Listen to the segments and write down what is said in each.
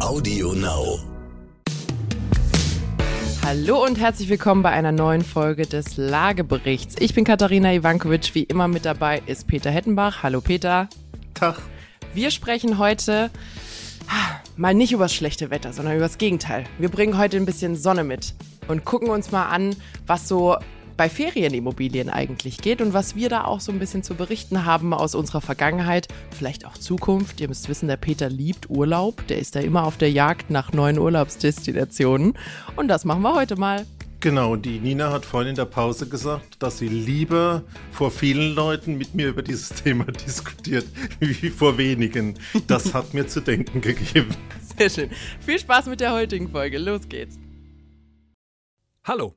Audio Now. Hallo und herzlich willkommen bei einer neuen Folge des Lageberichts. Ich bin Katharina Ivankovic, wie immer mit dabei ist Peter Hettenbach. Hallo Peter. Tag. Wir sprechen heute ah, mal nicht über das schlechte Wetter, sondern über das Gegenteil. Wir bringen heute ein bisschen Sonne mit und gucken uns mal an, was so bei Ferienimmobilien eigentlich geht und was wir da auch so ein bisschen zu berichten haben aus unserer Vergangenheit, vielleicht auch Zukunft. Ihr müsst wissen, der Peter liebt Urlaub, der ist da immer auf der Jagd nach neuen Urlaubsdestinationen und das machen wir heute mal. Genau, die Nina hat vorhin in der Pause gesagt, dass sie lieber vor vielen Leuten mit mir über dieses Thema diskutiert, wie vor wenigen. Das hat mir zu denken gegeben. Sehr schön. Viel Spaß mit der heutigen Folge. Los geht's. Hallo,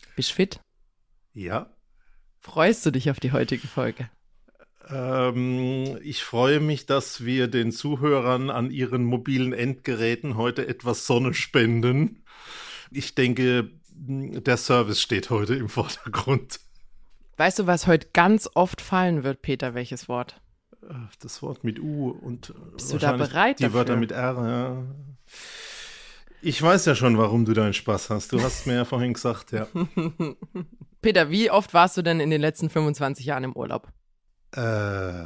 Bist fit? Ja. Freust du dich auf die heutige Folge? Ähm, ich freue mich, dass wir den Zuhörern an ihren mobilen Endgeräten heute etwas Sonne spenden. Ich denke, der Service steht heute im Vordergrund. Weißt du, was heute ganz oft fallen wird, Peter? Welches Wort? Das Wort mit U und Bist du da bereit die dafür? Wörter mit R. Ja. Ich weiß ja schon, warum du deinen Spaß hast. Du hast mir ja vorhin gesagt, ja. Peter, wie oft warst du denn in den letzten 25 Jahren im Urlaub? Äh,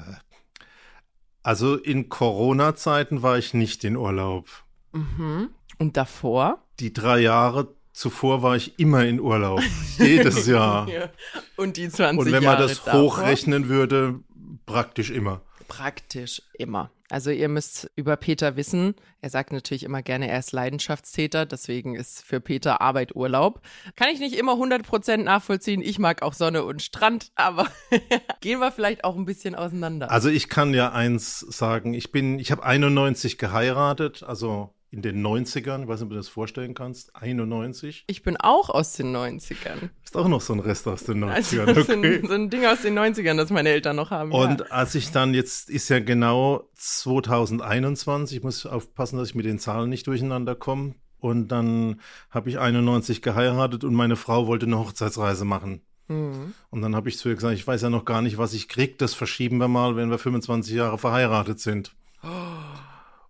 also in Corona-Zeiten war ich nicht in Urlaub. Mhm. Und davor? Die drei Jahre zuvor war ich immer in Urlaub. Jedes Jahr. Ja. Und die 20 Und wenn man Jahre das davor? hochrechnen würde, praktisch immer. Praktisch immer. Also ihr müsst über Peter wissen, er sagt natürlich immer gerne, er ist Leidenschaftstäter, deswegen ist für Peter Arbeit Urlaub. Kann ich nicht immer 100% nachvollziehen, ich mag auch Sonne und Strand, aber gehen wir vielleicht auch ein bisschen auseinander. Also ich kann ja eins sagen, ich bin, ich habe 91 geheiratet, also in den 90ern, ich weiß nicht, ob du das vorstellen kannst, 91. ich bin auch aus den 90ern. Ist auch noch so ein Rest aus den 90ern, Also so, okay. ein, so ein Ding aus den 90ern, das meine Eltern noch haben. Und ja. als ich dann jetzt ist ja genau 2021, ich muss aufpassen, dass ich mit den Zahlen nicht durcheinander komme. Und dann habe ich 91 geheiratet und meine Frau wollte eine Hochzeitsreise machen. Mhm. Und dann habe ich zu ihr gesagt, ich weiß ja noch gar nicht, was ich krieg. Das verschieben wir mal, wenn wir 25 Jahre verheiratet sind.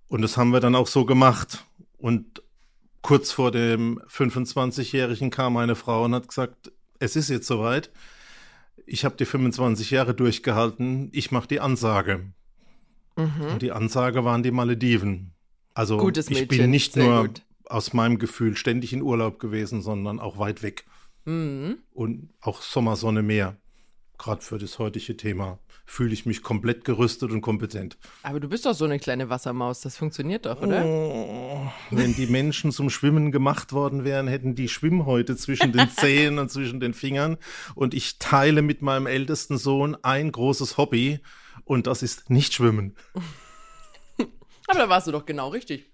Und das haben wir dann auch so gemacht. Und kurz vor dem 25-Jährigen kam meine Frau und hat gesagt, es ist jetzt soweit. Ich habe die 25 Jahre durchgehalten. Ich mache die Ansage. Und die Ansage waren die Malediven. Also Mhm. Gutes ich Mädchen, bin nicht sehr nur gut. aus meinem Gefühl ständig in Urlaub gewesen, sondern auch weit weg. Mhm. Und auch Sommersonne mehr. Gerade für das heutige Thema fühle ich mich komplett gerüstet und kompetent. Aber du bist doch so eine kleine Wassermaus, das funktioniert doch, oder? Oh, wenn die Menschen zum Schwimmen gemacht worden wären, hätten die Schwimmhäute zwischen den Zehen und zwischen den Fingern. Und ich teile mit meinem ältesten Sohn ein großes Hobby und das ist nicht Schwimmen. Aber da warst du doch genau richtig.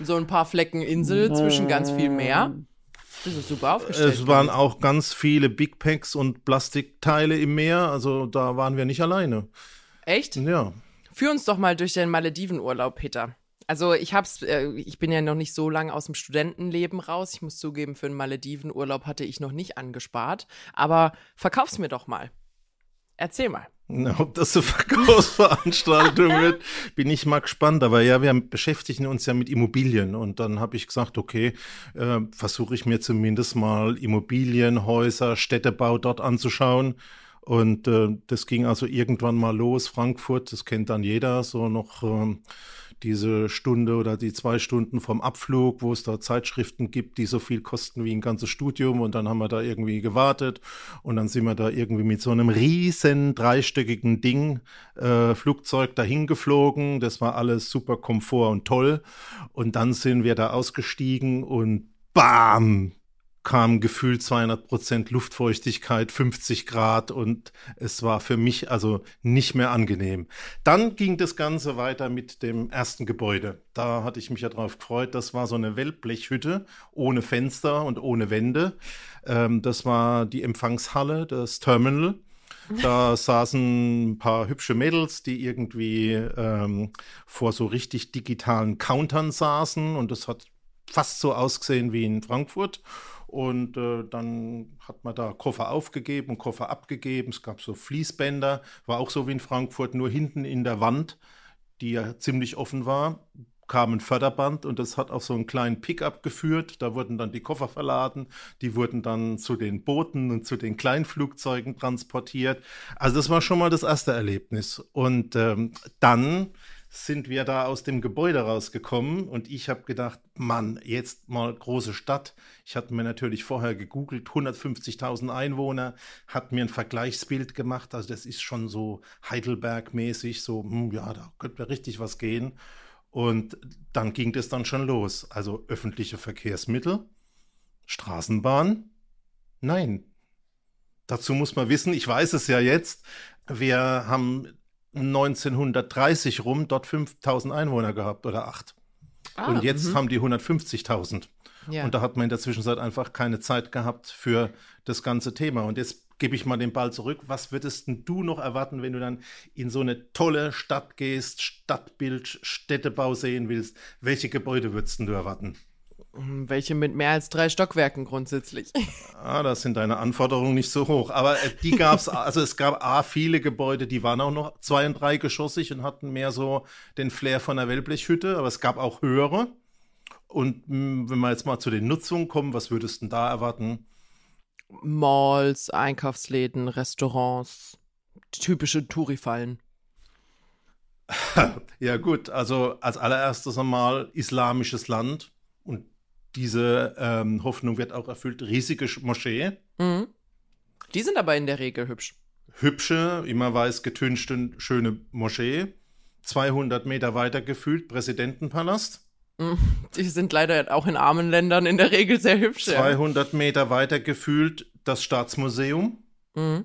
So ein paar Flecken Insel zwischen ganz viel Meer. Das ist super aufgestellt. Es waren auch ganz viele Big Packs und Plastikteile im Meer, also da waren wir nicht alleine. Echt? Ja. Führ uns doch mal durch den Maledivenurlaub, Peter. Also ich hab's, äh, ich bin ja noch nicht so lange aus dem Studentenleben raus. Ich muss zugeben, für einen Maledivenurlaub hatte ich noch nicht angespart. Aber verkauf's mir doch mal. Erzähl mal. Na, ob das eine Verkaufsveranstaltung wird, bin ich mal gespannt. Aber ja, wir beschäftigen uns ja mit Immobilien. Und dann habe ich gesagt, okay, äh, versuche ich mir zumindest mal Immobilien, Häuser, Städtebau dort anzuschauen. Und äh, das ging also irgendwann mal los, Frankfurt, das kennt dann jeder, so noch ähm, diese Stunde oder die zwei Stunden vom Abflug, wo es da Zeitschriften gibt, die so viel kosten wie ein ganzes Studium. Und dann haben wir da irgendwie gewartet und dann sind wir da irgendwie mit so einem riesen dreistöckigen Ding, äh, Flugzeug dahin geflogen. Das war alles super Komfort und toll. Und dann sind wir da ausgestiegen und bam! Kam gefühlt 200 Prozent Luftfeuchtigkeit, 50 Grad und es war für mich also nicht mehr angenehm. Dann ging das Ganze weiter mit dem ersten Gebäude. Da hatte ich mich ja drauf gefreut. Das war so eine Wellblechhütte ohne Fenster und ohne Wände. Ähm, das war die Empfangshalle, das Terminal. Da saßen ein paar hübsche Mädels, die irgendwie ähm, vor so richtig digitalen Countern saßen und das hat fast so ausgesehen wie in Frankfurt. Und äh, dann hat man da Koffer aufgegeben, Koffer abgegeben. Es gab so Fließbänder, war auch so wie in Frankfurt, nur hinten in der Wand, die ja ziemlich offen war, kam ein Förderband und das hat auf so einen kleinen Pickup geführt. Da wurden dann die Koffer verladen, die wurden dann zu den Booten und zu den Kleinflugzeugen transportiert. Also das war schon mal das erste Erlebnis. Und ähm, dann sind wir da aus dem Gebäude rausgekommen und ich habe gedacht, Mann, jetzt mal große Stadt. Ich hatte mir natürlich vorher gegoogelt, 150.000 Einwohner, hat mir ein Vergleichsbild gemacht. Also das ist schon so Heidelberg-mäßig, so, hm, ja, da könnte richtig was gehen. Und dann ging das dann schon los. Also öffentliche Verkehrsmittel, Straßenbahn, nein. Dazu muss man wissen, ich weiß es ja jetzt, wir haben 1930 rum dort 5000 Einwohner gehabt oder acht. Ah, und jetzt -hmm. haben die 150.000. Ja. Und da hat man in der Zwischenzeit einfach keine Zeit gehabt für das ganze Thema. Und jetzt gebe ich mal den Ball zurück. Was würdest du noch erwarten, wenn du dann in so eine tolle Stadt gehst, Stadtbild, Städtebau sehen willst? Welche Gebäude würdest du erwarten? Hm, welche mit mehr als drei Stockwerken grundsätzlich. Ah, da sind deine Anforderungen nicht so hoch. Aber äh, die gab es, also es gab A, viele Gebäude, die waren auch noch zwei- und dreigeschossig und hatten mehr so den Flair von der Wellblechhütte, aber es gab auch höhere. Und mh, hm, wenn wir jetzt mal zu den Nutzungen kommen, was würdest du da erwarten? Malls, Einkaufsläden, Restaurants, typische Touri-Fallen. ja, gut, also als allererstes einmal islamisches Land diese ähm, Hoffnung wird auch erfüllt. Riesige Moschee. Mhm. Die sind aber in der Regel hübsch. Hübsche, immer weiß getünchte, schöne Moschee. 200 Meter weiter gefühlt Präsidentenpalast. Mhm. Die sind leider auch in armen Ländern in der Regel sehr hübsch. 200 ja. Meter weiter gefühlt das Staatsmuseum. Mhm.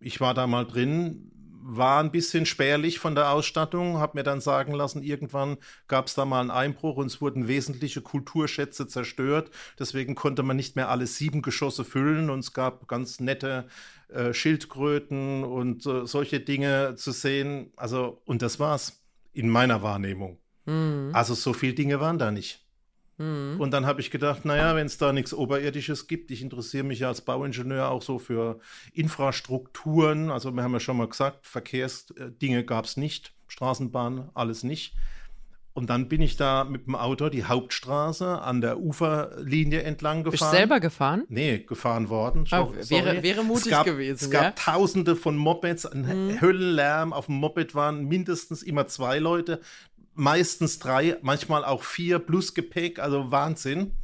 Ich war da mal drin war ein bisschen spärlich von der Ausstattung, habe mir dann sagen lassen, irgendwann gab es da mal einen Einbruch und es wurden wesentliche Kulturschätze zerstört. Deswegen konnte man nicht mehr alle sieben Geschosse füllen und es gab ganz nette äh, Schildkröten und äh, solche Dinge zu sehen. Also, und das war's in meiner Wahrnehmung. Mhm. Also so viele Dinge waren da nicht. Mhm. Und dann habe ich gedacht, naja, wenn es da nichts Oberirdisches gibt, ich interessiere mich ja als Bauingenieur auch so für Infrastrukturen. Also wir haben ja schon mal gesagt, Verkehrsdinge gab es nicht, Straßenbahn, alles nicht. Und dann bin ich da mit dem Auto die Hauptstraße an der Uferlinie entlang gefahren. Bist du selber gefahren? Nee, gefahren worden. Oh, wäre, wäre mutig es gab, gewesen. Es gab tausende von Mopeds, ein mhm. Höllenlärm. Auf dem Moped waren mindestens immer zwei Leute meistens drei, manchmal auch vier plus Gepäck, also Wahnsinn.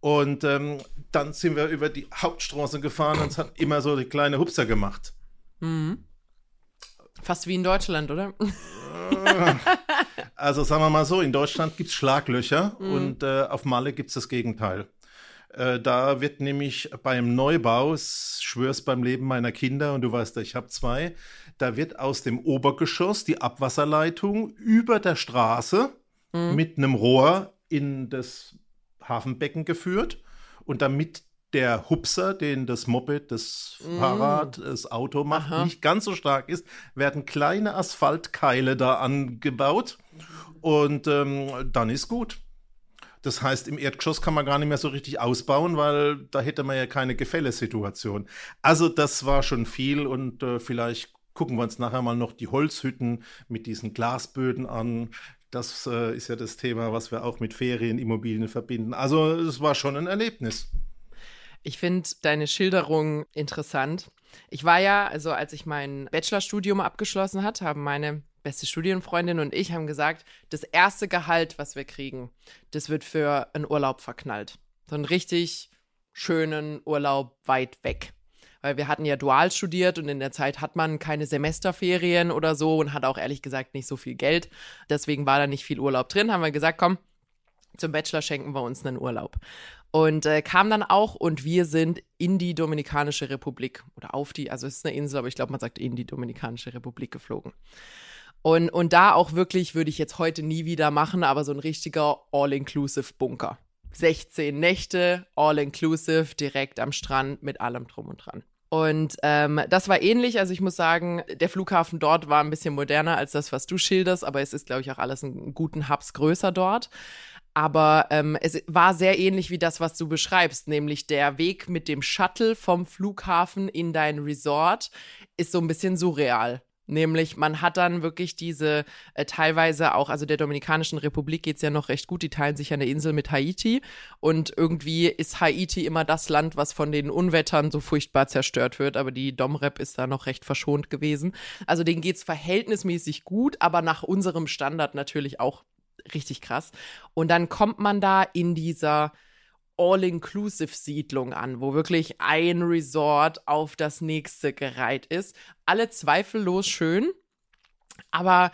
Und ähm, dann sind wir über die Hauptstraße gefahren und es hat immer so die kleine Hupser gemacht. Mhm. Fast wie in Deutschland, oder? also sagen wir mal so, in Deutschland gibt es Schlaglöcher mhm. und äh, auf Malle gibt es das Gegenteil. Äh, da wird nämlich beim Neubau, schwör's beim Leben meiner Kinder, und du weißt ich habe zwei, da wird aus dem Obergeschoss die Abwasserleitung über der Straße mhm. mit einem Rohr in das Hafenbecken geführt. Und damit der Hupser, den das Moped, das mm. Fahrrad, das Auto macht, Aha. nicht ganz so stark ist, werden kleine Asphaltkeile da angebaut und ähm, dann ist gut. Das heißt, im Erdgeschoss kann man gar nicht mehr so richtig ausbauen, weil da hätte man ja keine Gefällesituation. Also das war schon viel und äh, vielleicht gucken wir uns nachher mal noch die Holzhütten mit diesen Glasböden an. Das äh, ist ja das Thema, was wir auch mit Ferienimmobilien verbinden. Also es war schon ein Erlebnis. Ich finde deine Schilderung interessant. Ich war ja, also als ich mein Bachelorstudium abgeschlossen hat, haben meine beste Studienfreundin und ich haben gesagt, das erste Gehalt, was wir kriegen, das wird für einen Urlaub verknallt. So einen richtig schönen Urlaub weit weg weil wir hatten ja dual studiert und in der Zeit hat man keine Semesterferien oder so und hat auch ehrlich gesagt nicht so viel Geld. Deswegen war da nicht viel Urlaub drin. Haben wir gesagt, komm, zum Bachelor schenken wir uns einen Urlaub. Und äh, kam dann auch und wir sind in die Dominikanische Republik oder auf die, also es ist eine Insel, aber ich glaube, man sagt in die Dominikanische Republik geflogen. Und, und da auch wirklich, würde ich jetzt heute nie wieder machen, aber so ein richtiger All-Inclusive-Bunker. 16 Nächte, All-Inclusive, direkt am Strand mit allem drum und dran. Und ähm, das war ähnlich. Also ich muss sagen, der Flughafen dort war ein bisschen moderner als das, was du schilderst, aber es ist, glaube ich, auch alles einen guten Hubs größer dort. Aber ähm, es war sehr ähnlich wie das, was du beschreibst, nämlich der Weg mit dem Shuttle vom Flughafen in dein Resort ist so ein bisschen surreal. Nämlich, man hat dann wirklich diese äh, teilweise auch, also der Dominikanischen Republik geht es ja noch recht gut, die teilen sich ja eine Insel mit Haiti und irgendwie ist Haiti immer das Land, was von den Unwettern so furchtbar zerstört wird, aber die Domrep ist da noch recht verschont gewesen. Also denen geht es verhältnismäßig gut, aber nach unserem Standard natürlich auch richtig krass. Und dann kommt man da in dieser All-Inclusive-Siedlung an, wo wirklich ein Resort auf das nächste gereiht ist. Alle zweifellos schön, aber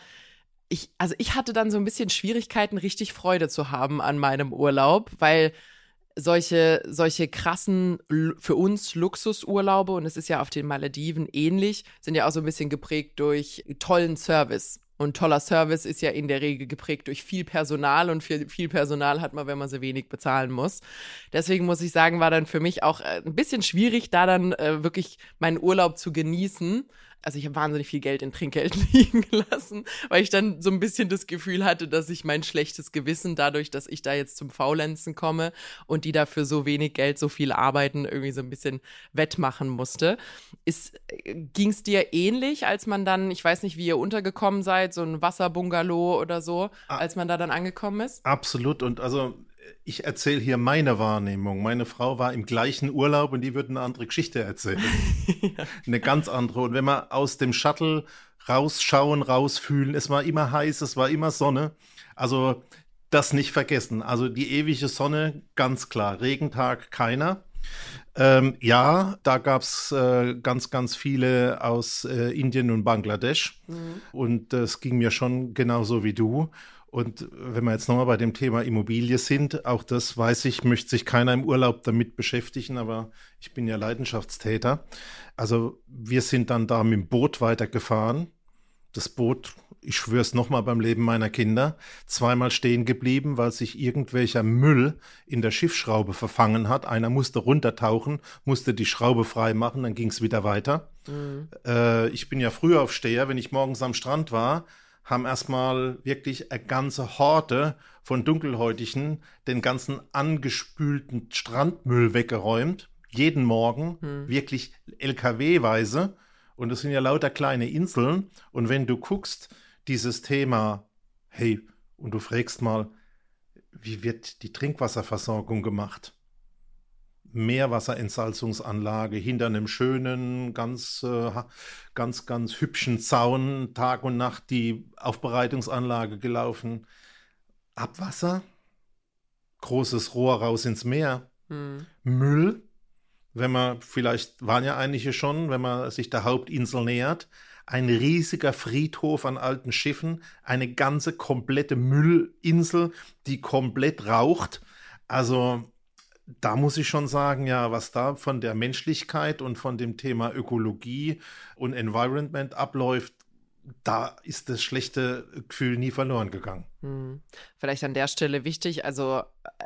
ich, also ich hatte dann so ein bisschen Schwierigkeiten, richtig Freude zu haben an meinem Urlaub, weil solche, solche krassen, für uns Luxusurlaube, und es ist ja auf den Malediven ähnlich, sind ja auch so ein bisschen geprägt durch tollen Service. Und toller Service ist ja in der Regel geprägt durch viel Personal und viel, viel Personal hat man, wenn man so wenig bezahlen muss. Deswegen muss ich sagen, war dann für mich auch äh, ein bisschen schwierig, da dann äh, wirklich meinen Urlaub zu genießen also ich habe wahnsinnig viel Geld in Trinkgeld liegen gelassen, weil ich dann so ein bisschen das Gefühl hatte, dass ich mein schlechtes Gewissen dadurch, dass ich da jetzt zum Faulenzen komme und die dafür so wenig Geld, so viel arbeiten, irgendwie so ein bisschen wettmachen musste. Ging es dir ähnlich, als man dann, ich weiß nicht, wie ihr untergekommen seid, so ein Wasserbungalow oder so, ah. als man da dann angekommen ist? Absolut und also ich erzähle hier meine Wahrnehmung. Meine Frau war im gleichen Urlaub und die würde eine andere Geschichte erzählen. ja. Eine ganz andere. Und wenn wir aus dem Shuttle rausschauen, rausfühlen, es war immer heiß, es war immer Sonne. Also das nicht vergessen. Also die ewige Sonne, ganz klar. Regentag keiner. Ähm, ja, da gab es äh, ganz, ganz viele aus äh, Indien und Bangladesch. Mhm. Und es ging mir schon genauso wie du. Und wenn wir jetzt nochmal bei dem Thema Immobilie sind, auch das weiß ich, möchte sich keiner im Urlaub damit beschäftigen, aber ich bin ja Leidenschaftstäter. Also wir sind dann da mit dem Boot weitergefahren. Das Boot, ich schwöre es nochmal beim Leben meiner Kinder, zweimal stehen geblieben, weil sich irgendwelcher Müll in der Schiffsschraube verfangen hat. Einer musste runtertauchen, musste die Schraube frei machen, dann ging es wieder weiter. Mhm. Äh, ich bin ja Frühaufsteher, wenn ich morgens am Strand war, haben erstmal wirklich eine ganze Horde von Dunkelhäutigen den ganzen angespülten Strandmüll weggeräumt. Jeden Morgen, hm. wirklich LKW-weise. Und es sind ja lauter kleine Inseln. Und wenn du guckst, dieses Thema, hey, und du fragst mal, wie wird die Trinkwasserversorgung gemacht? Meerwasserentsalzungsanlage hinter einem schönen, ganz, äh, ganz, ganz hübschen Zaun, Tag und Nacht die Aufbereitungsanlage gelaufen. Abwasser, großes Rohr raus ins Meer, hm. Müll, wenn man, vielleicht waren ja einige schon, wenn man sich der Hauptinsel nähert, ein riesiger Friedhof an alten Schiffen, eine ganze komplette Müllinsel, die komplett raucht. Also da muss ich schon sagen, ja, was da von der Menschlichkeit und von dem Thema Ökologie und Environment abläuft, da ist das schlechte Gefühl nie verloren gegangen. Hm. Vielleicht an der Stelle wichtig, also äh,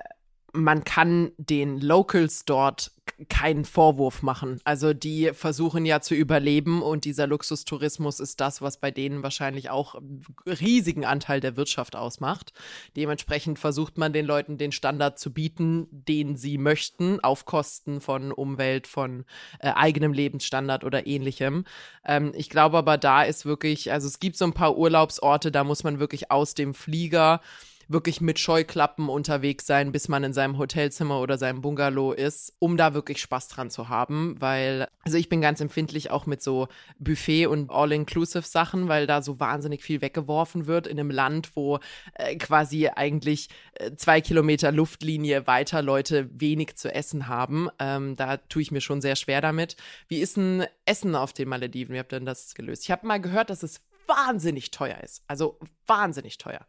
man kann den Locals dort keinen Vorwurf machen. Also die versuchen ja zu überleben und dieser Luxustourismus ist das, was bei denen wahrscheinlich auch einen riesigen Anteil der Wirtschaft ausmacht. Dementsprechend versucht man den Leuten den Standard zu bieten, den sie möchten, auf Kosten von Umwelt, von äh, eigenem Lebensstandard oder ähnlichem. Ähm, ich glaube aber, da ist wirklich, also es gibt so ein paar Urlaubsorte, da muss man wirklich aus dem Flieger wirklich mit Scheuklappen unterwegs sein, bis man in seinem Hotelzimmer oder seinem Bungalow ist, um da wirklich Spaß dran zu haben, weil, also ich bin ganz empfindlich auch mit so Buffet und All-Inclusive Sachen, weil da so wahnsinnig viel weggeworfen wird in einem Land, wo äh, quasi eigentlich äh, zwei Kilometer Luftlinie weiter Leute wenig zu essen haben. Ähm, da tue ich mir schon sehr schwer damit. Wie ist ein Essen auf den Malediven? Wie habt ihr denn das gelöst? Ich habe mal gehört, dass es wahnsinnig teuer ist. Also wahnsinnig teuer.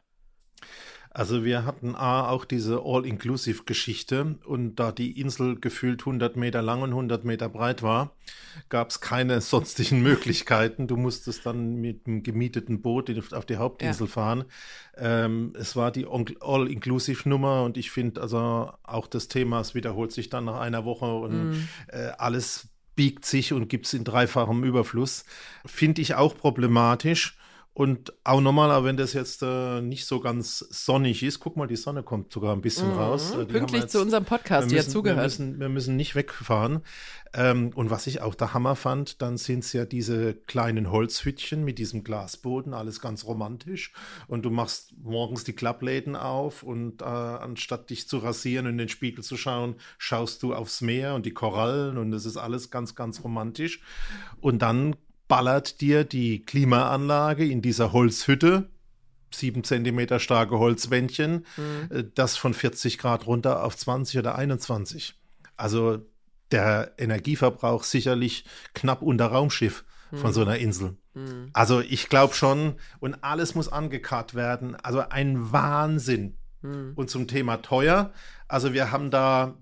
Also wir hatten A, auch diese All-Inclusive-Geschichte und da die Insel gefühlt 100 Meter lang und 100 Meter breit war, gab es keine sonstigen Möglichkeiten. Du musstest dann mit einem gemieteten Boot auf die Hauptinsel ja. fahren. Ähm, es war die All-Inclusive-Nummer und ich finde also auch das Thema, es wiederholt sich dann nach einer Woche und mm. äh, alles biegt sich und gibt es in dreifachem Überfluss. Finde ich auch problematisch. Und auch nochmal, wenn das jetzt äh, nicht so ganz sonnig ist, guck mal, die Sonne kommt sogar ein bisschen mhm, raus. Äh, die pünktlich jetzt, zu unserem Podcast, die hat zugehört. Wir müssen, wir müssen nicht wegfahren. Ähm, und was ich auch der Hammer fand, dann sind es ja diese kleinen Holzhütchen mit diesem Glasboden, alles ganz romantisch. Und du machst morgens die Klappläden auf und äh, anstatt dich zu rasieren und in den Spiegel zu schauen, schaust du aufs Meer und die Korallen und es ist alles ganz, ganz romantisch. Und dann ballert dir die Klimaanlage in dieser Holzhütte, sieben Zentimeter starke Holzwändchen, mhm. Äh, das von 40 Grad runter auf 20 oder 21. Also der Energieverbrauch sicherlich knapp unter Raumschiff von mhm. so einer Insel. Mhm. Also ich glaube schon, und alles muss angekarrt werden. Also ein Wahnsinn. Mhm. Und zum Thema teuer. Also wir haben da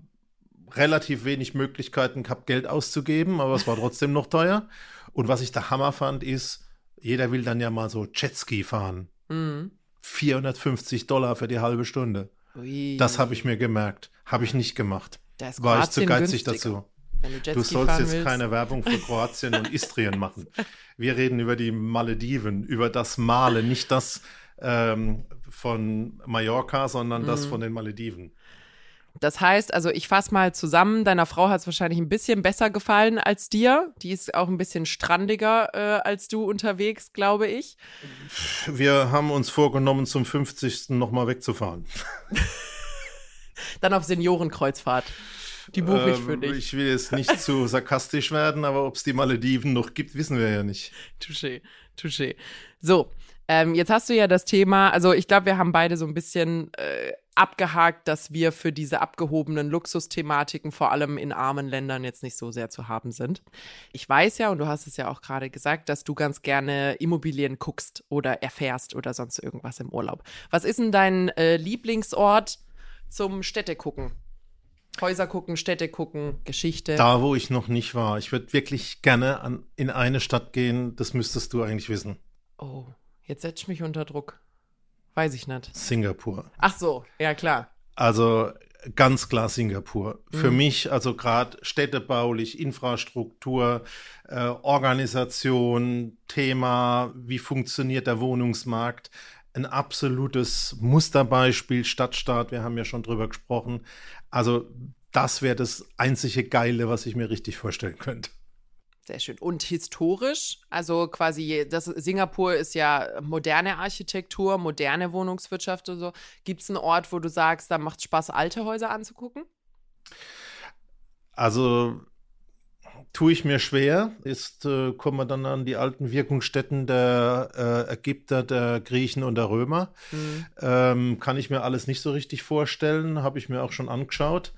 relativ wenig Möglichkeiten gehabt, Geld auszugeben, aber es war trotzdem noch teuer. Und was ich der Hammer fand, ist, jeder will dann ja mal so Jetski fahren. Mhm. 450 Dollar für die halbe Stunde. Ui. Das habe ich mir gemerkt. Habe ich nicht gemacht. War ich zu geizig günstiger. dazu. Du, du sollst jetzt willst. keine Werbung für Kroatien und Istrien machen. Wir reden über die Malediven, über das Male, nicht das ähm, von Mallorca, sondern das mhm. von den Malediven. Das heißt, also ich fasse mal zusammen, deiner Frau hat es wahrscheinlich ein bisschen besser gefallen als dir. Die ist auch ein bisschen strandiger äh, als du unterwegs, glaube ich. Wir haben uns vorgenommen, zum 50. nochmal wegzufahren. Dann auf Seniorenkreuzfahrt. Die buche ich für ähm, dich. Ich will jetzt nicht zu sarkastisch werden, aber ob es die Malediven noch gibt, wissen wir ja nicht. Touché, touché. So, ähm, jetzt hast du ja das Thema, also ich glaube, wir haben beide so ein bisschen äh, abgehakt, dass wir für diese abgehobenen Luxusthematiken vor allem in armen Ländern jetzt nicht so sehr zu haben sind. Ich weiß ja, und du hast es ja auch gerade gesagt, dass du ganz gerne Immobilien guckst oder erfährst oder sonst irgendwas im Urlaub. Was ist denn dein äh, Lieblingsort zum Städte gucken? Häuser gucken, Städte gucken, Geschichte. Da, wo ich noch nicht war. Ich würde wirklich gerne an, in eine Stadt gehen, das müsstest du eigentlich wissen. Oh, Jetzt setzt mich unter Druck. Weiß ich nicht. Singapur. Ach so, ja klar. Also ganz klar Singapur. Mhm. Für mich, also gerade städtebaulich, Infrastruktur, äh, Organisation, Thema, wie funktioniert der Wohnungsmarkt, ein absolutes Musterbeispiel, Stadtstaat, wir haben ja schon drüber gesprochen. Also das wäre das einzige Geile, was ich mir richtig vorstellen könnte. Sehr schön. Und historisch, also quasi, das Singapur ist ja moderne Architektur, moderne Wohnungswirtschaft und so. Gibt es einen Ort, wo du sagst, da macht es Spaß, alte Häuser anzugucken? Also tue ich mir schwer. Ist, äh, kommen wir dann an die alten Wirkungsstätten der äh, Ägypter, der Griechen und der Römer. Mhm. Ähm, kann ich mir alles nicht so richtig vorstellen, habe ich mir auch schon angeschaut.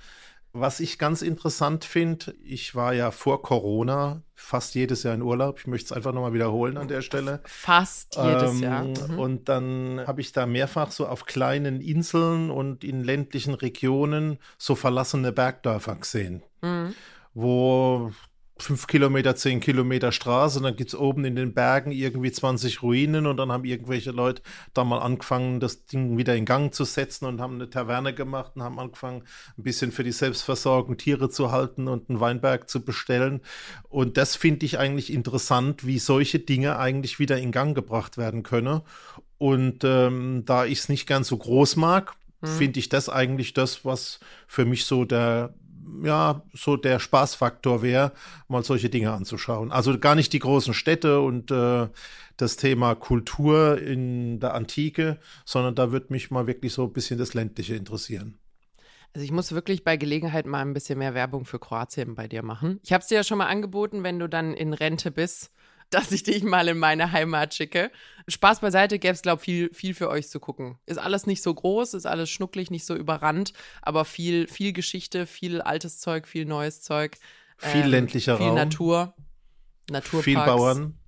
Was ich ganz interessant finde, ich war ja vor Corona fast jedes Jahr in Urlaub. Ich möchte es einfach nochmal wiederholen an der Stelle. Fast jedes ähm, Jahr. Mhm. Und dann habe ich da mehrfach so auf kleinen Inseln und in ländlichen Regionen so verlassene Bergdörfer gesehen, mhm. wo fünf Kilometer, zehn Kilometer Straße und dann gibt es oben in den Bergen irgendwie 20 Ruinen und dann haben irgendwelche Leute da mal angefangen, das Ding wieder in Gang zu setzen und haben eine Taverne gemacht und haben angefangen, ein bisschen für die Selbstversorgung Tiere zu halten und einen Weinberg zu bestellen. Und das finde ich eigentlich interessant, wie solche Dinge eigentlich wieder in Gang gebracht werden können. Und ähm, da ich es nicht gern so groß mag, mhm. finde ich das eigentlich das, was für mich so der ja, so der Spaßfaktor wäre, mal solche Dinge anzuschauen. Also gar nicht die großen Städte und äh, das Thema Kultur in der Antike, sondern da würde mich mal wirklich so ein bisschen das Ländliche interessieren. Also ich muss wirklich bei Gelegenheit mal ein bisschen mehr Werbung für Kroatien bei dir machen. Ich habe es dir ja schon mal angeboten, wenn du dann in Rente bist, dass ich dich mal in meine Heimat schicke. Spaß beiseite, gäbe es, glaube ich, viel, viel für euch zu gucken. Ist alles nicht so groß, ist alles schnucklig, nicht so überrannt, aber viel, viel Geschichte, viel altes Zeug, viel neues Zeug. Viel ähm, ländlicher viel Raum. Viel Natur. Naturparks. Viel Bauern.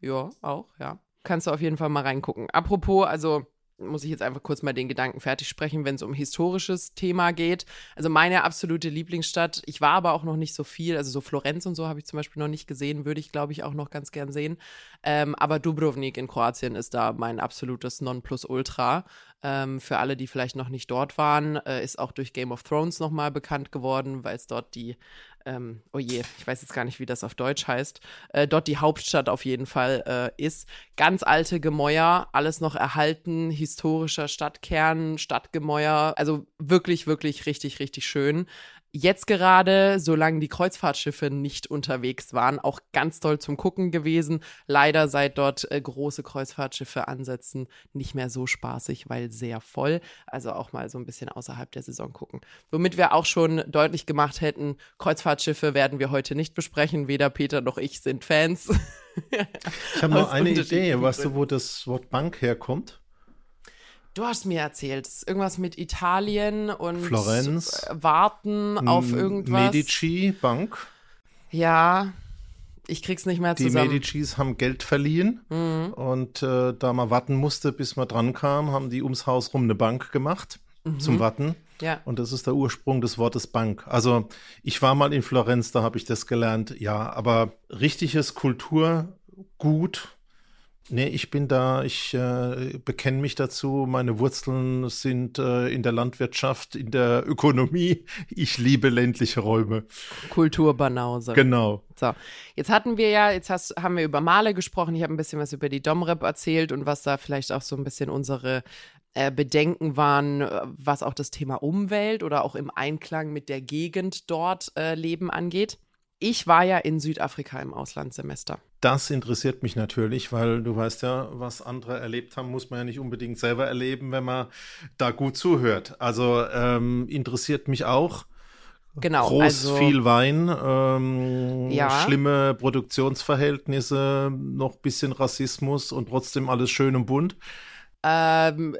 Ja, auch, ja. Kannst du auf jeden Fall mal reingucken. Apropos, also muss ich jetzt einfach kurz mal den Gedanken fertig sprechen, wenn es um historisches Thema geht. Also meine absolute Lieblingsstadt, ich war aber auch noch nicht so viel, also so Florenz und so habe ich zum Beispiel noch nicht gesehen, würde ich glaube ich auch noch ganz gern sehen. Ähm, aber Dubrovnik in Kroatien ist da mein absolutes Nonplusultra. Ähm, für alle, die vielleicht noch nicht dort waren, äh, ist auch durch Game of Thrones nochmal bekannt geworden, weil es dort die ähm, oh je, ich weiß jetzt gar nicht, wie das auf Deutsch heißt, äh, dort die Hauptstadt auf jeden Fall äh, ist. Ganz alte Gemäuer, alles noch erhalten, historischer Stadtkern, Stadtgemäuer, also wirklich, wirklich richtig, richtig schön. Jetzt gerade, solange die Kreuzfahrtschiffe nicht unterwegs waren, auch ganz toll zum Gucken gewesen. Leider seit dort äh, große Kreuzfahrtschiffe ansetzen, nicht mehr so spaßig, weil sehr voll. Also auch mal so ein bisschen außerhalb der Saison gucken. Womit wir auch schon deutlich gemacht hätten, Kreuzfahrtschiffe werden wir heute nicht besprechen. Weder Peter noch ich sind Fans. ich habe noch eine Idee. Weißt du, wo das Wort Bank herkommt? Du hast mir erzählt, es ist irgendwas mit Italien und Florenz, Warten auf irgendwas. Medici Bank. Ja, ich krieg's nicht mehr zusammen. Die Medicis haben Geld verliehen mhm. und äh, da man warten musste, bis man dran kam, haben die ums Haus rum eine Bank gemacht mhm. zum Warten. Ja. Und das ist der Ursprung des Wortes Bank. Also ich war mal in Florenz, da habe ich das gelernt. Ja, aber richtiges Kulturgut Nee, ich bin da, ich äh, bekenne mich dazu. Meine Wurzeln sind äh, in der Landwirtschaft, in der Ökonomie. Ich liebe ländliche Räume. Kulturbanause. Genau. So, jetzt hatten wir ja, jetzt hast, haben wir über Male gesprochen. Ich habe ein bisschen was über die Domrep erzählt und was da vielleicht auch so ein bisschen unsere äh, Bedenken waren, was auch das Thema Umwelt oder auch im Einklang mit der Gegend dort äh, Leben angeht. Ich war ja in Südafrika im Auslandssemester. Das interessiert mich natürlich, weil du weißt ja, was andere erlebt haben, muss man ja nicht unbedingt selber erleben, wenn man da gut zuhört. Also ähm, interessiert mich auch. Genau. Groß, also, viel Wein, ähm, ja. schlimme Produktionsverhältnisse, noch bisschen Rassismus und trotzdem alles schön und bunt. Ähm,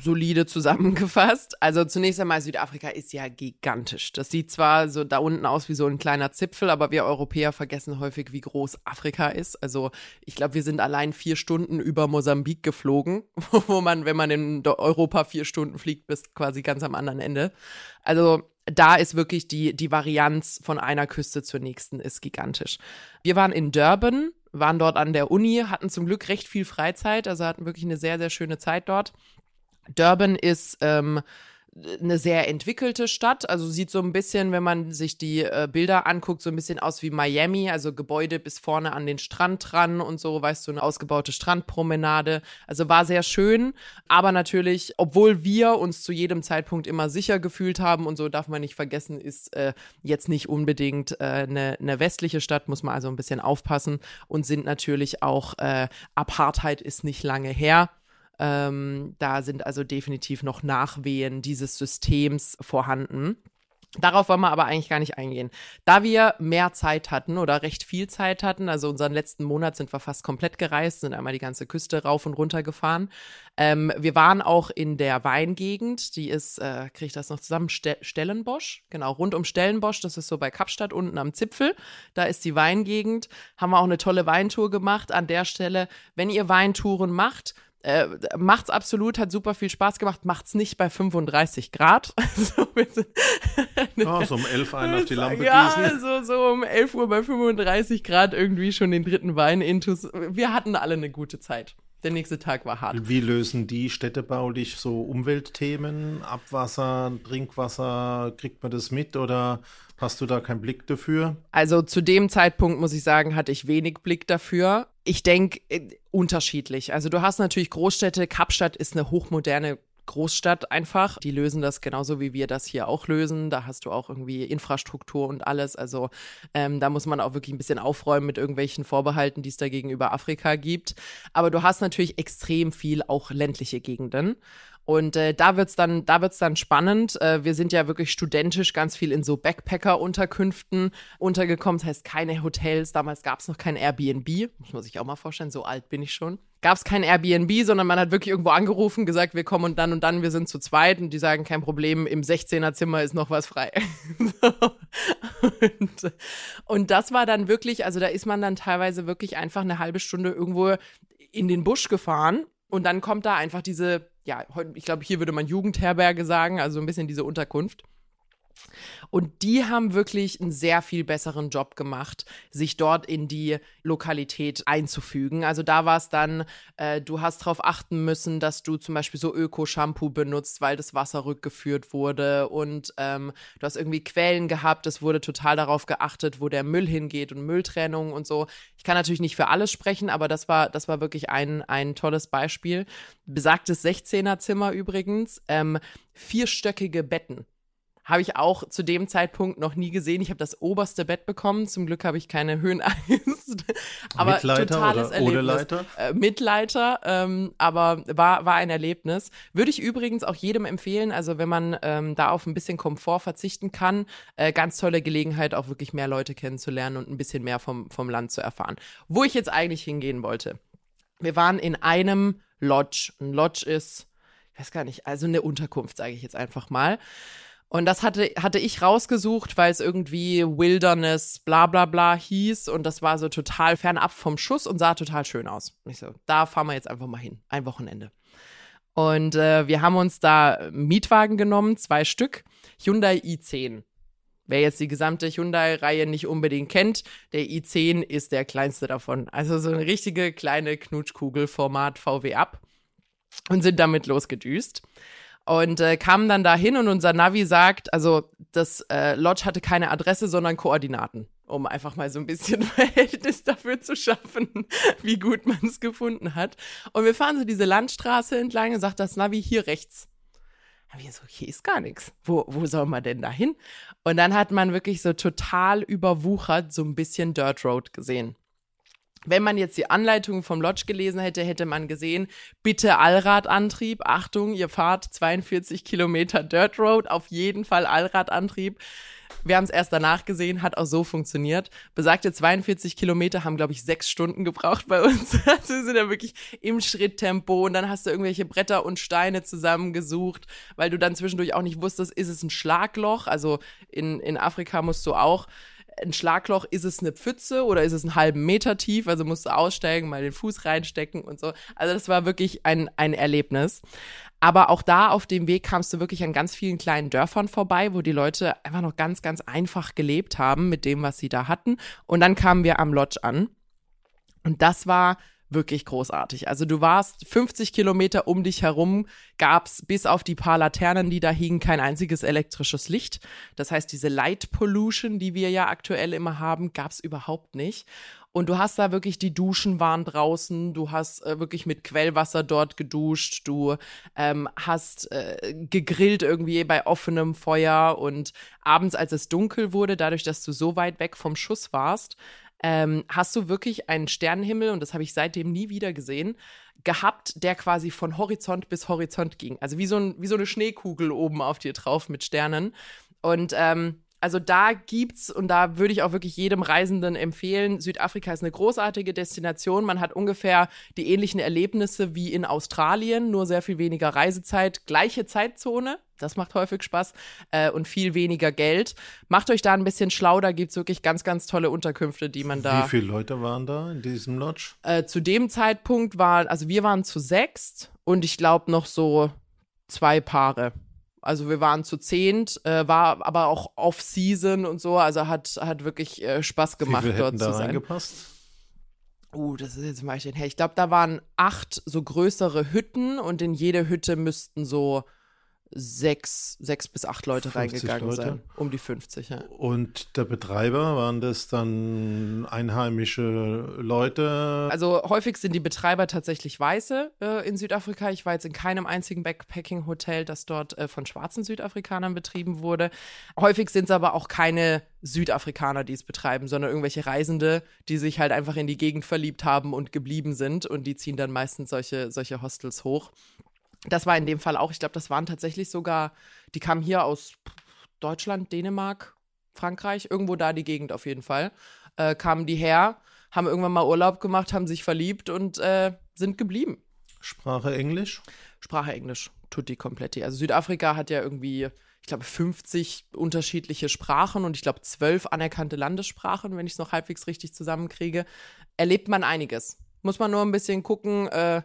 solide zusammengefasst. Also zunächst einmal, Südafrika ist ja gigantisch. Das sieht zwar so da unten aus wie so ein kleiner Zipfel, aber wir Europäer vergessen häufig, wie groß Afrika ist. Also ich glaube, wir sind allein vier Stunden über Mosambik geflogen, wo man, wenn man in Europa vier Stunden fliegt, bis quasi ganz am anderen Ende. Also da ist wirklich die, die Varianz von einer Küste zur nächsten ist gigantisch. Wir waren in Durban, waren dort an der Uni, hatten zum Glück recht viel Freizeit, also hatten wirklich eine sehr, sehr schöne Zeit dort. Durban ist ähm, eine sehr entwickelte Stadt. Also sieht so ein bisschen, wenn man sich die äh, Bilder anguckt, so ein bisschen aus wie Miami. Also Gebäude bis vorne an den Strand dran und so, weißt du, eine ausgebaute Strandpromenade. Also war sehr schön. Aber natürlich, obwohl wir uns zu jedem Zeitpunkt immer sicher gefühlt haben und so darf man nicht vergessen, ist äh, jetzt nicht unbedingt äh, eine, eine westliche Stadt, muss man also ein bisschen aufpassen und sind natürlich auch, äh, Apartheid ist nicht lange her. Ähm, da sind also definitiv noch Nachwehen dieses Systems vorhanden. Darauf wollen wir aber eigentlich gar nicht eingehen. Da wir mehr Zeit hatten oder recht viel Zeit hatten, also unseren letzten Monat sind wir fast komplett gereist, sind einmal die ganze Küste rauf und runter gefahren. Ähm, wir waren auch in der Weingegend, die ist, äh, kriege ich das noch zusammen, Ste Stellenbosch, genau, rund um Stellenbosch, das ist so bei Kapstadt unten am Zipfel, da ist die Weingegend. Haben wir auch eine tolle Weintour gemacht. An der Stelle, wenn ihr Weintouren macht, äh, macht's absolut, hat super viel Spaß gemacht, macht's nicht bei 35 Grad. so, oh, so um 11 einen auf die Lampe ja, gießen. Ja, so, so um 11 Uhr bei 35 Grad irgendwie schon den dritten Wein intus. Wir hatten alle eine gute Zeit. Der nächste Tag war hart. Wie lösen die städtebaulich so Umweltthemen, Abwasser, Trinkwasser, kriegt man das mit oder hast du da keinen Blick dafür? Also zu dem Zeitpunkt muss ich sagen, hatte ich wenig Blick dafür. Ich denke äh, unterschiedlich. Also du hast natürlich Großstädte. Kapstadt ist eine hochmoderne Großstadt einfach. Die lösen das genauso wie wir das hier auch lösen. Da hast du auch irgendwie Infrastruktur und alles. Also ähm, da muss man auch wirklich ein bisschen aufräumen mit irgendwelchen Vorbehalten, die es da gegenüber Afrika gibt. Aber du hast natürlich extrem viel auch ländliche Gegenden. Und äh, da wird's dann, da wird's dann spannend. Äh, wir sind ja wirklich studentisch ganz viel in so Backpacker-Unterkünften untergekommen. Das heißt keine Hotels. Damals gab's noch kein Airbnb. Muss man sich auch mal vorstellen. So alt bin ich schon. Gab's kein Airbnb, sondern man hat wirklich irgendwo angerufen, gesagt, wir kommen und dann und dann, wir sind zu zweit und die sagen, kein Problem, im 16er Zimmer ist noch was frei. und, und das war dann wirklich, also da ist man dann teilweise wirklich einfach eine halbe Stunde irgendwo in den Busch gefahren Und dann kommt da einfach diese, ja, ich glaube, hier würde man Jugendherberge sagen, also ein bisschen diese Unterkunft. Und die haben wirklich einen sehr viel besseren Job gemacht, sich dort in die Lokalität einzufügen. Also da war es dann, äh, du hast darauf achten müssen, dass du zum Beispiel so Öko-Shampoo benutzt, weil das Wasser rückgeführt wurde. Und ähm, du hast irgendwie Quellen gehabt. Es wurde total darauf geachtet, wo der Müll hingeht und Mülltrennung und so. Ich kann natürlich nicht für alles sprechen, aber das war, das war wirklich ein, ein tolles Beispiel. Besagtes 16er-Zimmer übrigens. Ähm, vierstöckige Betten. Habe ich auch zu dem Zeitpunkt noch nie gesehen. Ich habe das oberste Bett bekommen. Zum Glück habe ich keine Höhenangst. aber Mitleiter totales oder ohne Erlebnis. Leiter? Äh, Mitleiter, ähm, aber war, war ein Erlebnis. Würde ich übrigens auch jedem empfehlen, also wenn man ähm, da auf ein bisschen Komfort verzichten kann, äh, ganz tolle Gelegenheit, auch wirklich mehr Leute kennenzulernen und ein bisschen mehr vom, vom Land zu erfahren. Wo ich jetzt eigentlich hingehen wollte. Wir waren in einem Lodge. Ein Lodge ist, ich weiß gar nicht, also eine Unterkunft, sage ich jetzt einfach mal. Und das hatte, hatte ich rausgesucht, weil es irgendwie Wilderness bla bla bla hieß und das war so total fernab vom Schuss und sah total schön aus. Und ich so, da fahren wir jetzt einfach mal hin, ein Wochenende. Und äh, wir haben uns da Mietwagen genommen, zwei Stück, Hyundai i10. Wer jetzt die gesamte Hyundai-Reihe nicht unbedingt kennt, der i10 ist der kleinste davon. Also so eine richtige kleine Knutschkugel-Format VW ab und sind damit losgedüst und äh, kamen dann dahin und unser Navi sagt, also das äh, Lodge hatte keine Adresse, sondern Koordinaten, um einfach mal so ein bisschen Verhältnis dafür zu schaffen, wie gut man es gefunden hat. Und wir fahren so diese Landstraße entlang und sagt das Navi hier rechts. Und wir so, hier ist gar nichts. Wo, wo soll man denn da hin? Und dann hat man wirklich so total überwuchert so ein bisschen Dirt Road gesehen. Wenn man jetzt die Anleitung vom Lodge gelesen hätte, hätte man gesehen, bitte Allradantrieb. Achtung, ihr fahrt 42 Kilometer Dirt Road, auf jeden Fall Allradantrieb. Wir haben es erst danach gesehen, hat auch so funktioniert. Besagte 42 Kilometer haben, glaube ich, sechs Stunden gebraucht bei uns. Also wir sind ja wirklich im Schritttempo und dann hast du irgendwelche Bretter und Steine zusammengesucht, weil du dann zwischendurch auch nicht wusstest, ist es ein Schlagloch? Also in, in Afrika musst du auch ein Schlagloch, ist es eine Pfütze oder ist es einen halben Meter tief? Also musst du aussteigen, mal den Fuß reinstecken und so. Also das war wirklich ein, ein Erlebnis. Aber auch da auf dem Weg kamst du wirklich an ganz vielen kleinen Dörfern vorbei, wo die Leute einfach noch ganz, ganz einfach gelebt haben mit dem, was sie da hatten. Und dann kamen wir am Lodge an. Und das war wirklich großartig. Also du warst 50 Kilometer um dich herum, gab's bis auf die paar Laternen, die da hingen, kein einziges elektrisches Licht. Das heißt, diese Light Pollution, die wir ja aktuell immer haben, gab's überhaupt nicht. Und du hast da wirklich, die Duschen waren draußen, du hast äh, wirklich mit Quellwasser dort geduscht, du ähm, hast äh, gegrillt irgendwie bei offenem Feuer und abends, als es dunkel wurde, dadurch, dass du so weit weg vom Schuss warst, ähm, hast du wirklich einen Sternenhimmel, und das habe ich seitdem nie wieder gesehen, gehabt, der quasi von Horizont bis Horizont ging. Also wie so, ein, wie so eine Schneekugel oben auf dir drauf mit Sternen. Und ähm, also da gibt's und da würde ich auch wirklich jedem Reisenden empfehlen, Südafrika ist eine großartige Destination. Man hat ungefähr die ähnlichen Erlebnisse wie in Australien, nur sehr viel weniger Reisezeit, gleiche Zeitzone. Das macht häufig Spaß äh, und viel weniger Geld. Macht euch da ein bisschen schlau, da gibt's wirklich ganz, ganz tolle Unterkünfte, die man da. Wie viele Leute waren da in diesem Lodge? Äh, zu dem Zeitpunkt waren, also wir waren zu sechst und ich glaube noch so zwei Paare. Also wir waren zu zehnt, äh, war aber auch Off-Season und so, also hat, hat wirklich äh, Spaß gemacht, Wie viele dort hätten zu da sein. reingepasst? Uh, das ist jetzt mal hin her. Ich glaube, da waren acht so größere Hütten und in jede Hütte müssten so sechs, sechs bis acht Leute 50 reingegangen Leute? sein. Um die 50, ja. Und der Betreiber, waren das dann einheimische Leute? Also häufig sind die Betreiber tatsächlich Weiße äh, in Südafrika. Ich war jetzt in keinem einzigen Backpacking-Hotel, das dort äh, von schwarzen Südafrikanern betrieben wurde. Häufig sind es aber auch keine Südafrikaner, die es betreiben, sondern irgendwelche Reisende, die sich halt einfach in die Gegend verliebt haben und geblieben sind und die ziehen dann meistens solche, solche Hostels hoch. Das war in dem Fall auch, ich glaube, das waren tatsächlich sogar, die kamen hier aus Deutschland, Dänemark, Frankreich, irgendwo da die Gegend auf jeden Fall, äh, kamen die her, haben irgendwann mal Urlaub gemacht, haben sich verliebt und äh, sind geblieben. Sprache Englisch? Sprache Englisch, tutti completi. Also Südafrika hat ja irgendwie, ich glaube, 50 unterschiedliche Sprachen und ich glaube, zwölf anerkannte Landessprachen, wenn ich es noch halbwegs richtig zusammenkriege. Erlebt man einiges. Muss man nur ein bisschen gucken, äh,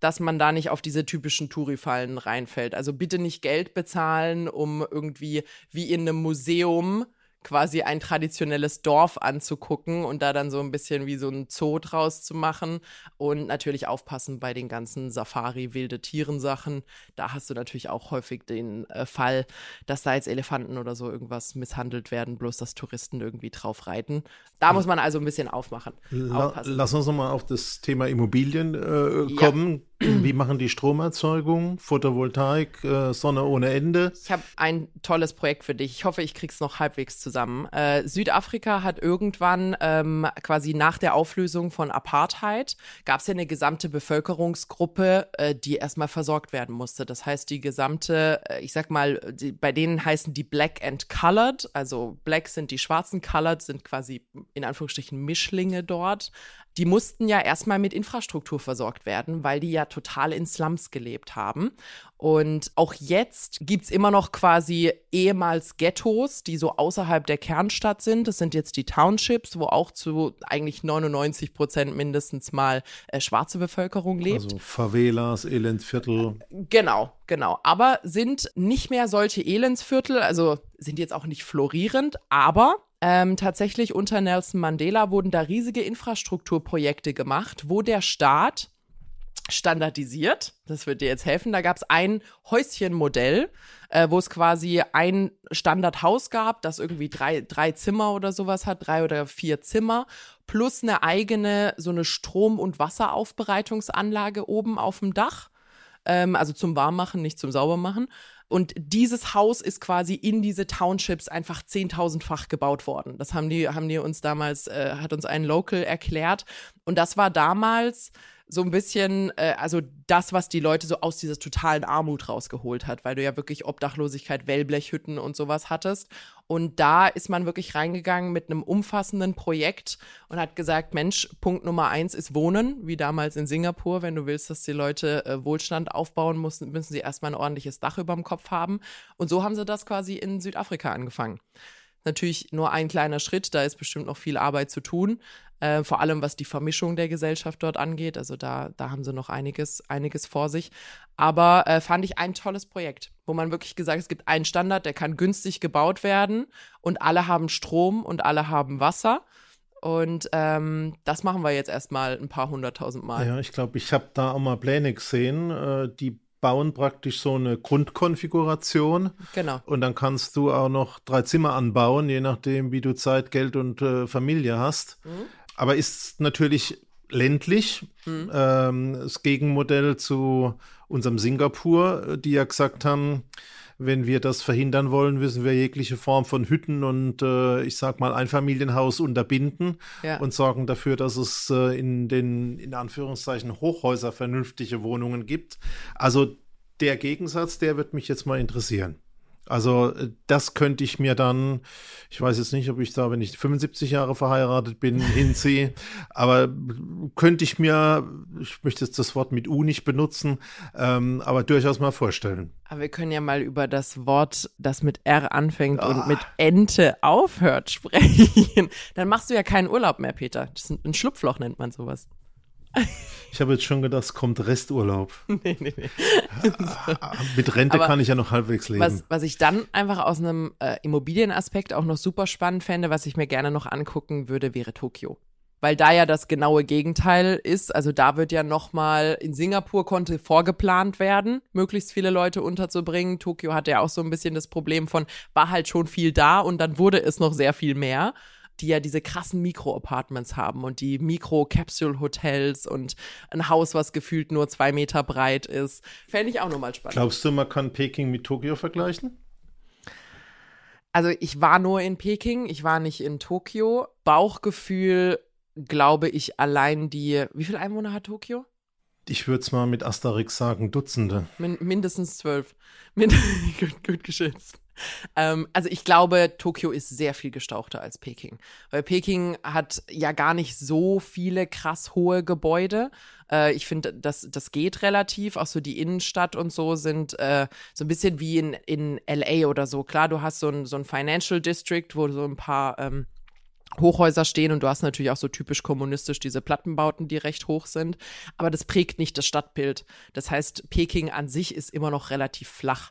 dass man da nicht auf diese typischen Touri-Fallen reinfällt. Also bitte nicht Geld bezahlen, um irgendwie wie in einem Museum quasi ein traditionelles Dorf anzugucken und da dann so ein bisschen wie so ein Zoo draus zu machen und natürlich aufpassen bei den ganzen Safari, wilde Tieren-Sachen. Da hast du natürlich auch häufig den äh, Fall, dass da jetzt Elefanten oder so irgendwas misshandelt werden, bloß dass Touristen irgendwie drauf reiten. Da muss man also ein bisschen aufmachen. La lass uns nochmal auf das Thema Immobilien äh, kommen. Ja. Wie machen die Stromerzeugung? Photovoltaik, äh, Sonne ohne Ende? Ich habe ein tolles Projekt für dich. Ich hoffe, ich krieg's noch halbwegs zusammen. Äh, Südafrika hat irgendwann ähm, quasi nach der Auflösung von Apartheid gab es ja eine gesamte Bevölkerungsgruppe, äh, die erstmal versorgt werden musste. Das heißt, die gesamte, äh, ich sag mal, die, bei denen heißen die Black and Colored, also Black sind die Schwarzen, Colored sind quasi in Anführungsstrichen Mischlinge dort die mussten ja erstmal mit Infrastruktur versorgt werden, weil die ja total in Slums gelebt haben. Und auch jetzt gibt es immer noch quasi ehemals Ghettos, die so außerhalb der Kernstadt sind. Das sind jetzt die Townships, wo auch zu eigentlich 99 Prozent mindestens mal äh, schwarze Bevölkerung lebt. Also Favelas, Elendsviertel. Genau, genau. Aber sind nicht mehr solche Elendsviertel, also sind jetzt auch nicht florierend, aber ähm, tatsächlich unter Nelson Mandela wurden da riesige Infrastrukturprojekte gemacht, wo der Staat standardisiert, das wird dir jetzt helfen, da gab es ein Häuschenmodell, äh, wo es quasi ein Standardhaus gab, das irgendwie drei, drei Zimmer oder sowas hat, drei oder vier Zimmer, plus eine eigene so eine Strom- und Wasseraufbereitungsanlage oben auf dem Dach, ähm, also zum Warmmachen, nicht zum Saubermachen. Und dieses Haus ist quasi in diese Townships einfach zehntausendfach gebaut worden. Das haben die, haben die uns damals, äh, hat uns ein Local erklärt. Und das war damals so ein bisschen, äh, also das, was die Leute so aus dieser totalen Armut rausgeholt hat, weil du ja wirklich Obdachlosigkeit, Wellblechhütten und sowas hattest. Und da ist man wirklich reingegangen mit einem umfassenden Projekt und hat gesagt, Mensch, Punkt Nummer eins ist Wohnen, wie damals in Singapur. Wenn du willst, dass die Leute äh, Wohlstand aufbauen müssen, müssen sie erstmal ein ordentliches Dach über dem Kopf haben. Und so haben sie das quasi in Südafrika angefangen. Natürlich nur ein kleiner Schritt, da ist bestimmt noch viel Arbeit zu tun, äh, vor allem was die Vermischung der Gesellschaft dort angeht. Also da, da haben sie noch einiges, einiges vor sich. Aber äh, fand ich ein tolles Projekt, wo man wirklich gesagt es gibt einen Standard, der kann günstig gebaut werden und alle haben Strom und alle haben Wasser. Und ähm, das machen wir jetzt erstmal ein paar hunderttausend Mal. Ja, ich glaube, ich habe da auch mal Pläne gesehen, äh, die bauen praktisch so eine Grundkonfiguration. Genau. Und dann kannst du auch noch drei Zimmer anbauen, je nachdem, wie du Zeit, Geld und äh, Familie hast. Mhm. Aber ist natürlich ländlich. Mhm. Ähm, das Gegenmodell zu unserem Singapur, die ja gesagt haben, wenn wir das verhindern wollen, müssen wir jegliche Form von Hütten und äh, ich sag mal Einfamilienhaus unterbinden ja. und sorgen dafür, dass es äh, in den in Anführungszeichen Hochhäuser vernünftige Wohnungen gibt. Also der Gegensatz, der wird mich jetzt mal interessieren. Also äh, das könnte ich mir dann, ich weiß jetzt nicht, ob ich da, wenn ich 75 Jahre verheiratet bin, hinziehe, aber könnte ich mir, ich möchte jetzt das Wort mit U nicht benutzen, ähm, aber durchaus mal vorstellen. Aber wir können ja mal über das Wort, das mit R anfängt oh. und mit Ente aufhört, sprechen. Dann machst du ja keinen Urlaub mehr, Peter. Das ist ein Schlupfloch nennt man sowas. Ich habe jetzt schon gedacht, es kommt Resturlaub. nee, nee, nee. Mit Rente Aber kann ich ja noch halbwegs leben. Was, was ich dann einfach aus einem äh, Immobilienaspekt auch noch super spannend fände, was ich mir gerne noch angucken würde, wäre Tokio. Weil da ja das genaue Gegenteil ist. Also da wird ja nochmal, in Singapur konnte vorgeplant werden, möglichst viele Leute unterzubringen. Tokio hatte ja auch so ein bisschen das Problem von, war halt schon viel da und dann wurde es noch sehr viel mehr die ja diese krassen Mikro-Apartments haben und die Mikro-Capsule-Hotels und ein Haus, was gefühlt nur zwei Meter breit ist. Fände ich auch nochmal spannend. Glaubst du, man kann Peking mit Tokio vergleichen? Also ich war nur in Peking, ich war nicht in Tokio. Bauchgefühl, glaube ich, allein die, wie viele Einwohner hat Tokio? Ich würde es mal mit Asterix sagen, Dutzende. Min mindestens zwölf. Mind gut, gut geschätzt. Ähm, also ich glaube, Tokio ist sehr viel gestauchter als Peking. Weil Peking hat ja gar nicht so viele krass hohe Gebäude. Äh, ich finde, das, das geht relativ. Auch so die Innenstadt und so sind äh, so ein bisschen wie in, in LA oder so. Klar, du hast so ein, so ein Financial District, wo so ein paar ähm, Hochhäuser stehen und du hast natürlich auch so typisch kommunistisch diese Plattenbauten, die recht hoch sind. Aber das prägt nicht das Stadtbild. Das heißt, Peking an sich ist immer noch relativ flach.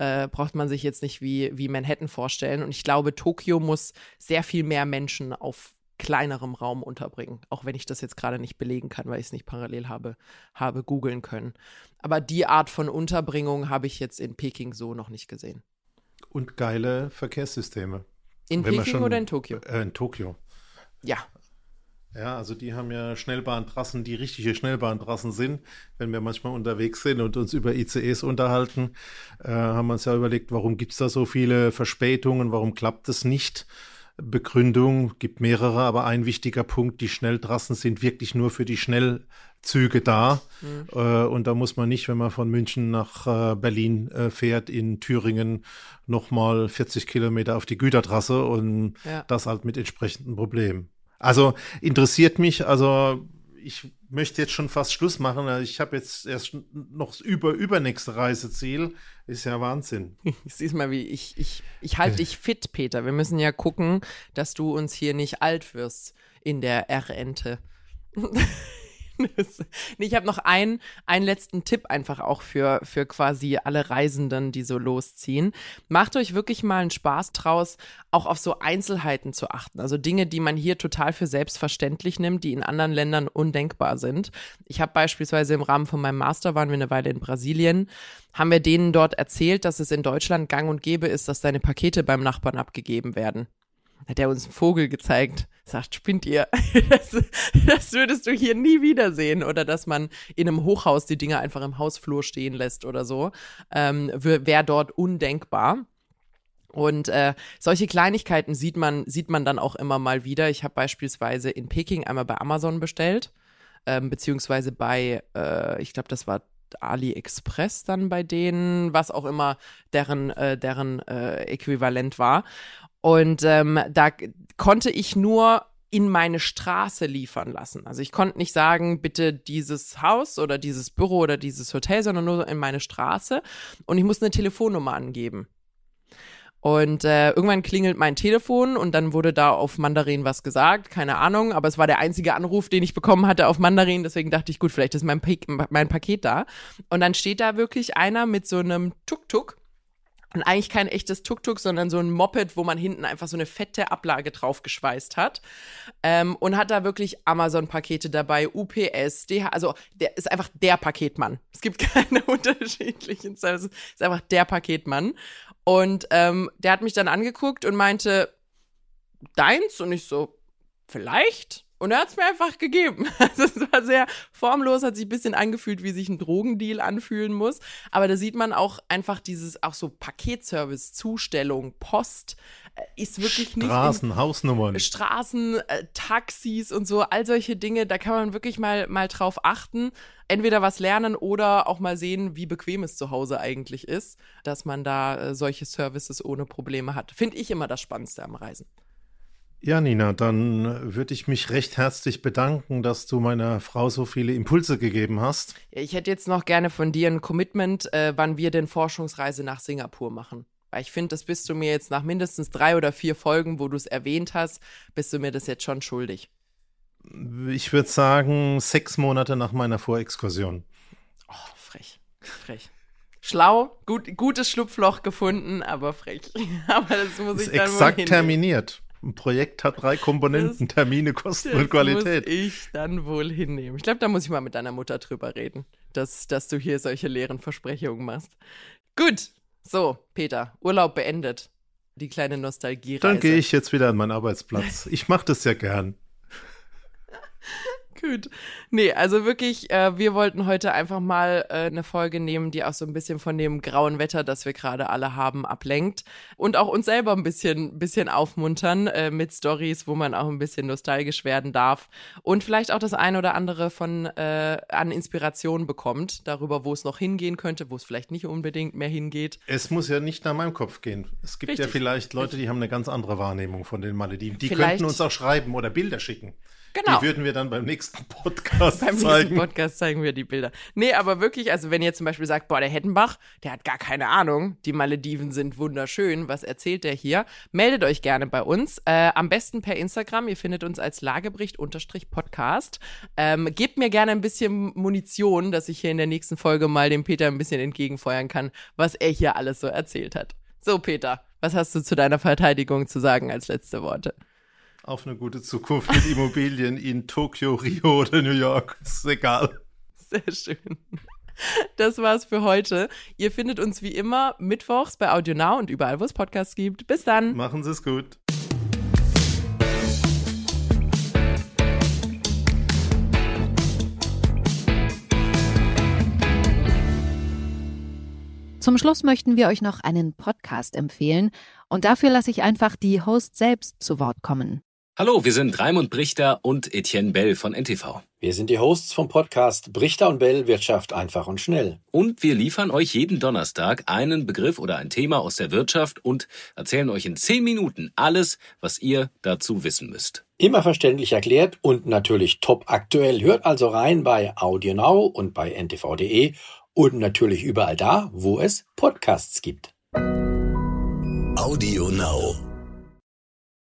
Äh, braucht man sich jetzt nicht wie, wie Manhattan vorstellen. Und ich glaube, Tokio muss sehr viel mehr Menschen auf kleinerem Raum unterbringen. Auch wenn ich das jetzt gerade nicht belegen kann, weil ich es nicht parallel habe, habe googeln können. Aber die Art von Unterbringung habe ich jetzt in Peking so noch nicht gesehen. Und geile Verkehrssysteme. In Wenn Peking schon- oder in Tokio? Äh, in Tokio. Ja. Ja, also die haben ja Schnellbahntrassen, die richtige Schnellbahntrassen sind. Wenn wir manchmal unterwegs sind und uns über ICEs unterhalten, äh, haben wir uns ja überlegt, warum gibt es da so viele Verspätungen, warum klappt es nicht? Begründung gibt mehrere, aber ein wichtiger Punkt, die Schnelltrassen sind wirklich nur für die Schnellzüge da. Äh, und da muss man nicht, wenn man von München nach äh, Berlin äh, fährt, in Thüringen nochmal 40 Kilometer auf die Gütertrasse und Ja. das halt mit entsprechenden Problemen. Also interessiert mich, also ich möchte jetzt schon fast Schluss machen. Also Ich habe jetzt erst noch das über übernächste Reiseziel. Ist ja Wahnsinn. Siehst mal, wie ich, ich, ich halte dich fit, Peter. Wir müssen ja gucken, dass du uns hier nicht alt wirst in der R-Ente. nee, ich habe noch einen, einen letzten Tipp einfach auch für, für quasi alle Reisenden, die so losziehen. Macht euch wirklich mal einen Spaß draus, auch auf so Einzelheiten zu achten. Also Dinge, die man hier total für selbstverständlich nimmt, die in anderen Ländern undenkbar sind. Ich habe beispielsweise im Rahmen von meinem Master, waren wir eine Weile in Brasilien, haben wir denen dort erzählt, dass es in Deutschland gang und gäbe ist, dass deine Pakete beim Nachbarn abgegeben werden. Hat er uns einen Vogel gezeigt, sagt, spinnt ihr. Das, das würdest du hier nie wiedersehen. Oder dass man in einem Hochhaus die Dinge einfach im Hausflur stehen lässt oder so. Ähm, Wäre dort undenkbar. Und äh, solche Kleinigkeiten sieht man, sieht man dann auch immer mal wieder. Ich habe beispielsweise in Peking einmal bei Amazon bestellt, ähm, beziehungsweise bei, äh, ich glaube, das war AliExpress dann bei denen, was auch immer deren, äh, deren äh, Äquivalent war. Und ähm, da konnte ich nur in meine Straße liefern lassen. Also ich konnte nicht sagen, bitte dieses Haus oder dieses Büro oder dieses Hotel, sondern nur in meine Straße. Und ich musste eine Telefonnummer angeben. Und äh, irgendwann klingelt mein Telefon und dann wurde da auf Mandarin was gesagt, keine Ahnung, aber es war der einzige Anruf, den ich bekommen hatte auf Mandarin, deswegen dachte ich, gut, vielleicht ist mein, Pa- mein Paket da. Und dann steht da wirklich einer mit so einem Tuk-Tuk und eigentlich kein echtes Tuk-Tuk, sondern so ein Moped, wo man hinten einfach so eine fette Ablage draufgeschweißt hat. Ähm, und hat da wirklich Amazon-Pakete dabei, UPS, DH, also der ist einfach der Paketmann. Es gibt keine unterschiedlichen, es ist einfach der Paketmann. Und ähm, der hat mich dann angeguckt und meinte, deins? Und ich so, vielleicht? Und er hat es mir einfach gegeben. Also es war sehr formlos, hat sich ein bisschen angefühlt, wie sich ein Drogendeal anfühlen muss. Aber da sieht man auch einfach dieses, auch so Paketservice, Zustellung, Post, äh, ist wirklich nicht in Straßen, Hausnummern. Straßen, äh, Taxis und so, all solche Dinge, da kann man wirklich mal, mal drauf achten. Entweder was lernen oder auch mal sehen, wie bequem es zu Hause eigentlich ist, dass man da äh, solche Services ohne Probleme hat. Finde ich immer das Spannendste am Reisen. Ja, Nina, dann würde ich mich recht herzlich bedanken, dass du meiner Frau so viele Impulse gegeben hast. Ich hätte jetzt noch gerne von dir ein Commitment, äh, wann wir denn Forschungsreise nach Singapur machen. Weil ich finde, das bist du mir jetzt nach mindestens drei oder vier Folgen, wo du es erwähnt hast, bist du mir das jetzt schon schuldig. Ich würde sagen, sechs Monate nach meiner Vorexkursion. Oh, frech. Frech. Schlau, gut, gutes Schlupfloch gefunden, aber frech. aber das muss Ist ich dann exakt terminiert. Ein Projekt hat drei Komponenten, Das- Termine, Kosten und Qualität. muss ich dann wohl hinnehmen. Ich glaube, da muss ich mal mit deiner Mutter drüber reden, dass, dass du hier solche leeren Versprechungen machst. Gut, so, Peter, Urlaub beendet. Die kleine Nostalgiereise. Dann gehe ich jetzt wieder an meinen Arbeitsplatz. Ich mache das ja gern. Gut. Nee, also wirklich, äh, wir wollten heute einfach mal äh, eine Folge nehmen, die auch so ein bisschen von dem grauen Wetter, das wir gerade alle haben, ablenkt. Und auch uns selber ein bisschen, bisschen aufmuntern äh, mit Stories, wo man auch ein bisschen nostalgisch werden darf. Und vielleicht auch das ein oder andere von äh, an Inspiration bekommt, darüber, wo es noch hingehen könnte, wo es vielleicht nicht unbedingt mehr hingeht. Es muss ja nicht nach meinem Kopf gehen. Es gibt ja Richtig. vielleicht Leute, die haben eine ganz andere Wahrnehmung von den Malediven. Die Vielleicht- könnten uns auch schreiben oder Bilder schicken. Genau. Die würden wir dann beim nächsten Podcast Beim zeigen. nächsten Podcast zeigen wir die Bilder. Nee, aber wirklich, also wenn ihr zum Beispiel sagt, boah, der Hettenbach, der hat gar keine Ahnung, die Malediven sind wunderschön, was erzählt der hier? Meldet euch gerne bei uns. Äh, am besten per Instagram, ihr findet uns als Lagebericht-Podcast. Ähm, gebt mir gerne ein bisschen Munition, dass ich hier in der nächsten Folge mal dem Peter ein bisschen entgegenfeuern kann, was er hier alles so erzählt hat. So, Peter, was hast du zu deiner Verteidigung zu sagen als letzte Worte? Auf eine gute Zukunft mit Immobilien in Tokio, Rio oder New York. Ist egal. Sehr schön. Das war's für heute. Ihr findet uns wie immer mittwochs bei AudioNow und überall, wo es Podcasts gibt. Bis dann. Machen Sie es gut. Zum Schluss möchten wir euch noch einen Podcast empfehlen und dafür lasse ich einfach die Host selbst zu Wort kommen. Hallo, wir sind Raimund Brichter und Etienne Bell von NTV. Wir sind die Hosts vom Podcast Brichter und Bell Wirtschaft einfach und schnell. Und wir liefern euch jeden Donnerstag einen Begriff oder ein Thema aus der Wirtschaft und erzählen euch in zehn Minuten alles, was ihr dazu wissen müsst. Immer verständlich erklärt und natürlich top aktuell. Hört also rein bei AudioNow und bei ntv.de und natürlich überall da, wo es Podcasts gibt. Audio Now.